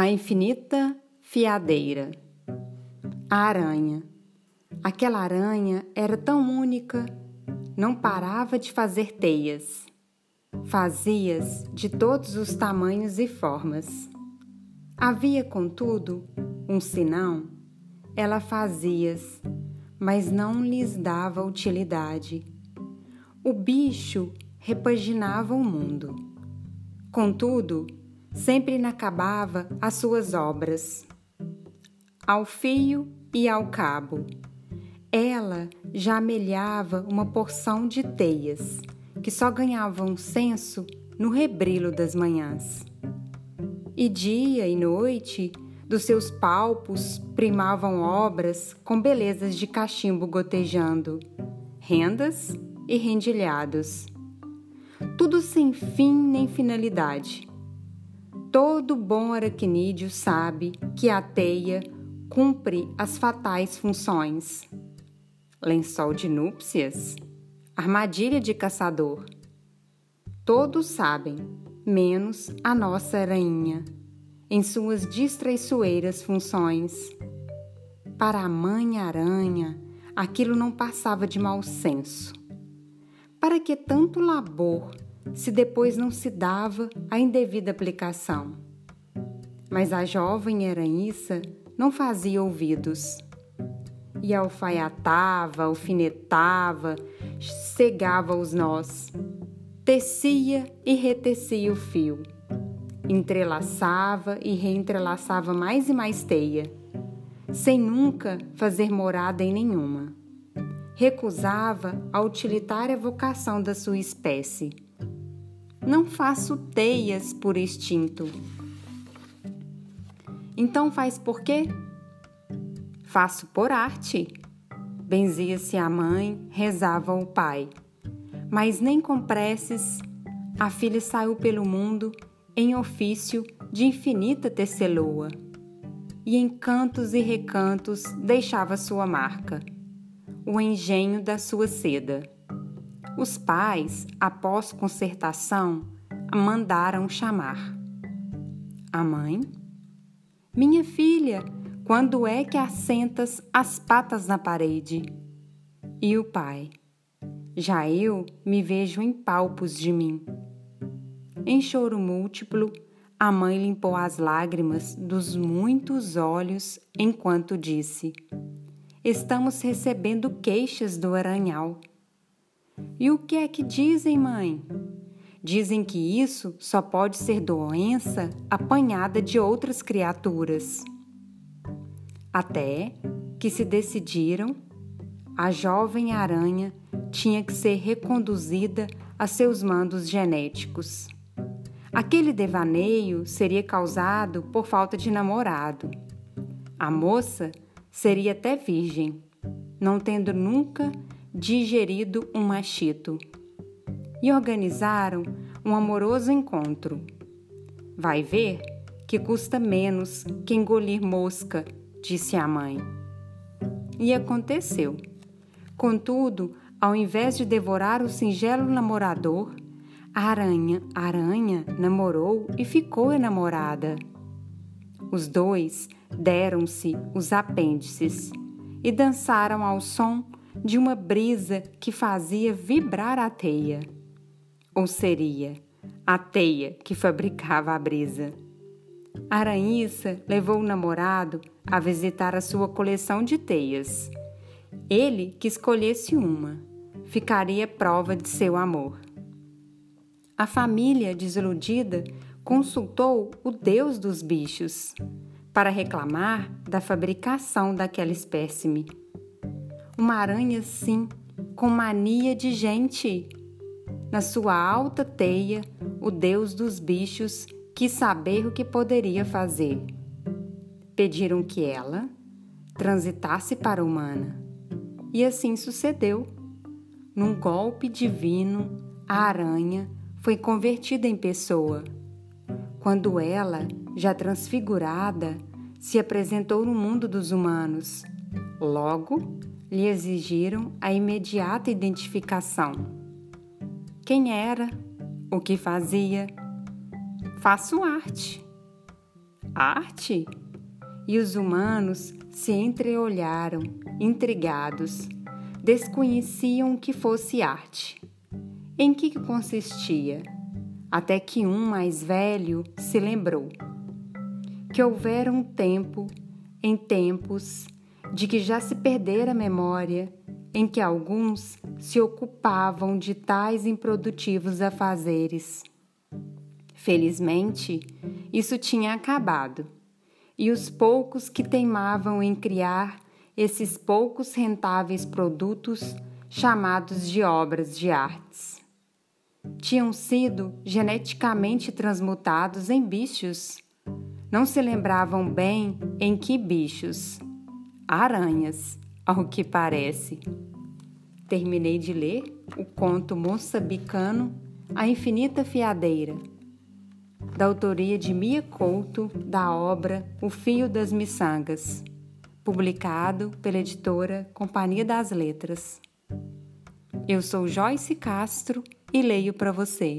A infinita fiadeira. A aranha. Aquela aranha era tão única, não parava de fazer teias. Fazias de todos os tamanhos e formas. Havia, contudo, um sinão. Ela fazias, mas não lhes dava utilidade. O bicho repaginava o mundo. Contudo, sempre inacabava as suas obras. Ao fio e ao cabo, ela já amelhava uma porção de teias, que só ganhavam senso no rebrilo das manhãs. E dia e noite, dos seus palpos primavam obras com belezas de cachimbo gotejando, rendas e rendilhados. Tudo sem fim nem finalidade Todo bom aracnídeo sabe que a teia cumpre as fatais funções. Lençol de núpcias, armadilha de caçador. Todos sabem, menos a nossa aranha, em suas distraiçoeiras funções. Para a mãe aranha, aquilo não passava de mau senso. Para que tanto labor se depois não se dava a indevida aplicação. Mas a jovem Heranissa não fazia ouvidos. E alfaiatava, alfinetava, cegava os nós, tecia e retecia o fio, entrelaçava e reentrelaçava mais e mais teia, sem nunca fazer morada em nenhuma. Recusava a utilitária vocação da sua espécie não faço teias por instinto. Então faz por quê? Faço por arte. Benzia-se a mãe, rezava o pai. Mas nem com preces, a filha saiu pelo mundo em ofício de infinita teceloa. E em cantos e recantos deixava sua marca, o engenho da sua seda. Os pais, após concertação, mandaram chamar. A mãe: Minha filha, quando é que assentas as patas na parede? E o pai: Já eu me vejo em palpos de mim. Em choro múltiplo, a mãe limpou as lágrimas dos muitos olhos enquanto disse: Estamos recebendo queixas do aranhal. E o que é que dizem, mãe? Dizem que isso só pode ser doença apanhada de outras criaturas. Até que se decidiram, a jovem aranha tinha que ser reconduzida a seus mandos genéticos. Aquele devaneio seria causado por falta de namorado. A moça seria até virgem, não tendo nunca digerido um machito e organizaram um amoroso encontro. Vai ver que custa menos que engolir mosca, disse a mãe. E aconteceu. Contudo, ao invés de devorar o singelo namorador, a aranha, a aranha namorou e ficou enamorada. Os dois deram-se os apêndices e dançaram ao som de uma brisa que fazia vibrar a teia. Ou seria a teia que fabricava a brisa. Aranhiça levou o namorado a visitar a sua coleção de teias. Ele que escolhesse uma, ficaria prova de seu amor. A família, desiludida, consultou o deus dos bichos para reclamar da fabricação daquela espécime. Uma aranha, sim, com mania de gente. Na sua alta teia, o deus dos bichos quis saber o que poderia fazer. Pediram que ela transitasse para a humana. E assim sucedeu. Num golpe divino, a aranha foi convertida em pessoa. Quando ela, já transfigurada, se apresentou no mundo dos humanos, logo lhe exigiram a imediata identificação. Quem era? O que fazia? Faço arte. Arte? E os humanos se entreolharam, intrigados. Desconheciam o que fosse arte. Em que consistia? Até que um mais velho se lembrou que houvera um tempo, em tempos, de que já se perdera a memória, em que alguns se ocupavam de tais improdutivos afazeres. Felizmente, isso tinha acabado, e os poucos que teimavam em criar esses poucos rentáveis produtos chamados de obras de artes tinham sido geneticamente transmutados em bichos não se lembravam bem em que bichos. Aranhas, ao que parece. Terminei de ler o conto moçambicano A Infinita Fiadeira, da autoria de Mia Couto, da obra O Fio das Miçangas, publicado pela editora Companhia das Letras. Eu sou Joyce Castro e leio para você.